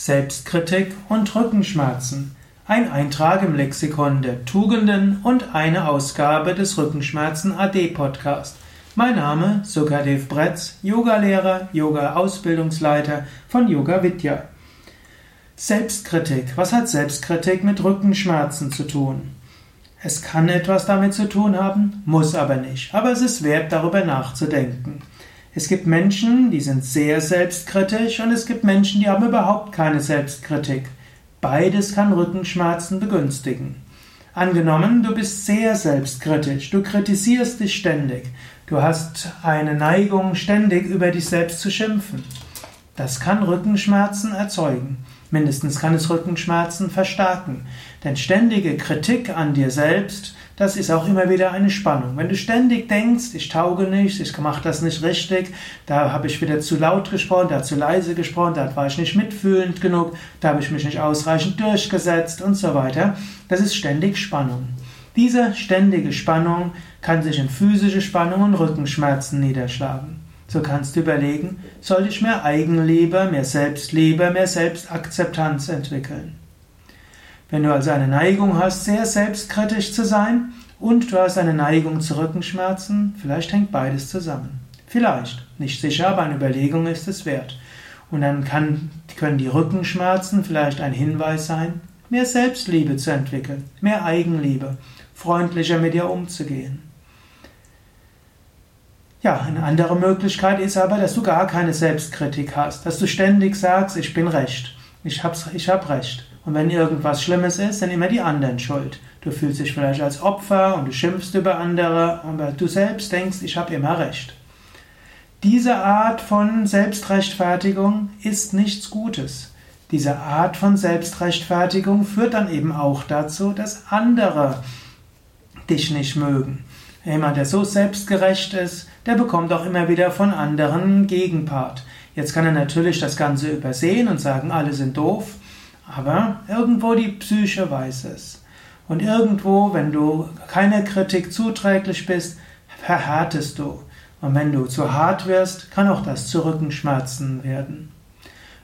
Selbstkritik und Rückenschmerzen. Ein Eintrag im Lexikon der Tugenden und eine Ausgabe des Rückenschmerzen AD Podcast. Mein Name Sukadev Bretz, Yogalehrer, Yoga-Ausbildungsleiter von Yoga Vidya. Selbstkritik. Was hat Selbstkritik mit Rückenschmerzen zu tun? Es kann etwas damit zu tun haben, muss aber nicht. Aber es ist wert, darüber nachzudenken. Es gibt Menschen, die sind sehr selbstkritisch und es gibt Menschen, die haben überhaupt keine Selbstkritik. Beides kann Rückenschmerzen begünstigen. Angenommen, du bist sehr selbstkritisch, du kritisierst dich ständig, du hast eine Neigung, ständig über dich selbst zu schimpfen. Das kann Rückenschmerzen erzeugen. Mindestens kann es Rückenschmerzen verstärken. Denn ständige Kritik an dir selbst, das ist auch immer wieder eine Spannung. Wenn du ständig denkst, ich tauge nicht, ich mache das nicht richtig, da habe ich wieder zu laut gesprochen, da zu leise gesprochen, da war ich nicht mitfühlend genug, da habe ich mich nicht ausreichend durchgesetzt und so weiter, das ist ständig Spannung. Diese ständige Spannung kann sich in physische Spannung und Rückenschmerzen niederschlagen. So kannst du überlegen, soll ich mehr Eigenliebe, mehr Selbstliebe, mehr Selbstakzeptanz entwickeln? Wenn du also eine Neigung hast, sehr selbstkritisch zu sein und du hast eine Neigung zu Rückenschmerzen, vielleicht hängt beides zusammen. Vielleicht, nicht sicher, aber eine Überlegung ist es wert. Und dann kann, können die Rückenschmerzen vielleicht ein Hinweis sein, mehr Selbstliebe zu entwickeln, mehr Eigenliebe, freundlicher mit dir umzugehen. Ja, eine andere Möglichkeit ist aber, dass du gar keine Selbstkritik hast, dass du ständig sagst, ich bin recht, ich hab's, ich hab recht. Und wenn irgendwas Schlimmes ist, dann immer die anderen schuld. Du fühlst dich vielleicht als Opfer und du schimpfst über andere, aber du selbst denkst, ich habe immer recht. Diese Art von Selbstrechtfertigung ist nichts Gutes. Diese Art von Selbstrechtfertigung führt dann eben auch dazu, dass andere dich nicht mögen. Jemand, der so selbstgerecht ist, der bekommt auch immer wieder von anderen Gegenpart. Jetzt kann er natürlich das Ganze übersehen und sagen, alle sind doof, aber irgendwo die Psyche weiß es. Und irgendwo, wenn du keiner Kritik zuträglich bist, verhärtest du. Und wenn du zu hart wirst, kann auch das zu Rückenschmerzen werden.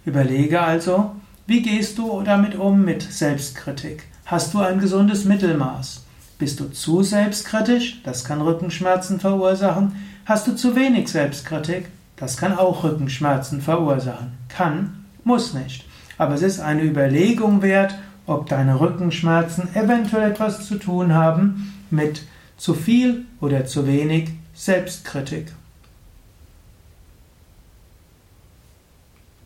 Überlege also, wie gehst du damit um mit Selbstkritik? Hast du ein gesundes Mittelmaß? Bist du zu selbstkritisch? Das kann Rückenschmerzen verursachen. Hast du zu wenig Selbstkritik? Das kann auch Rückenschmerzen verursachen. Kann, muss nicht. Aber es ist eine Überlegung wert, ob deine Rückenschmerzen eventuell etwas zu tun haben mit zu viel oder zu wenig Selbstkritik.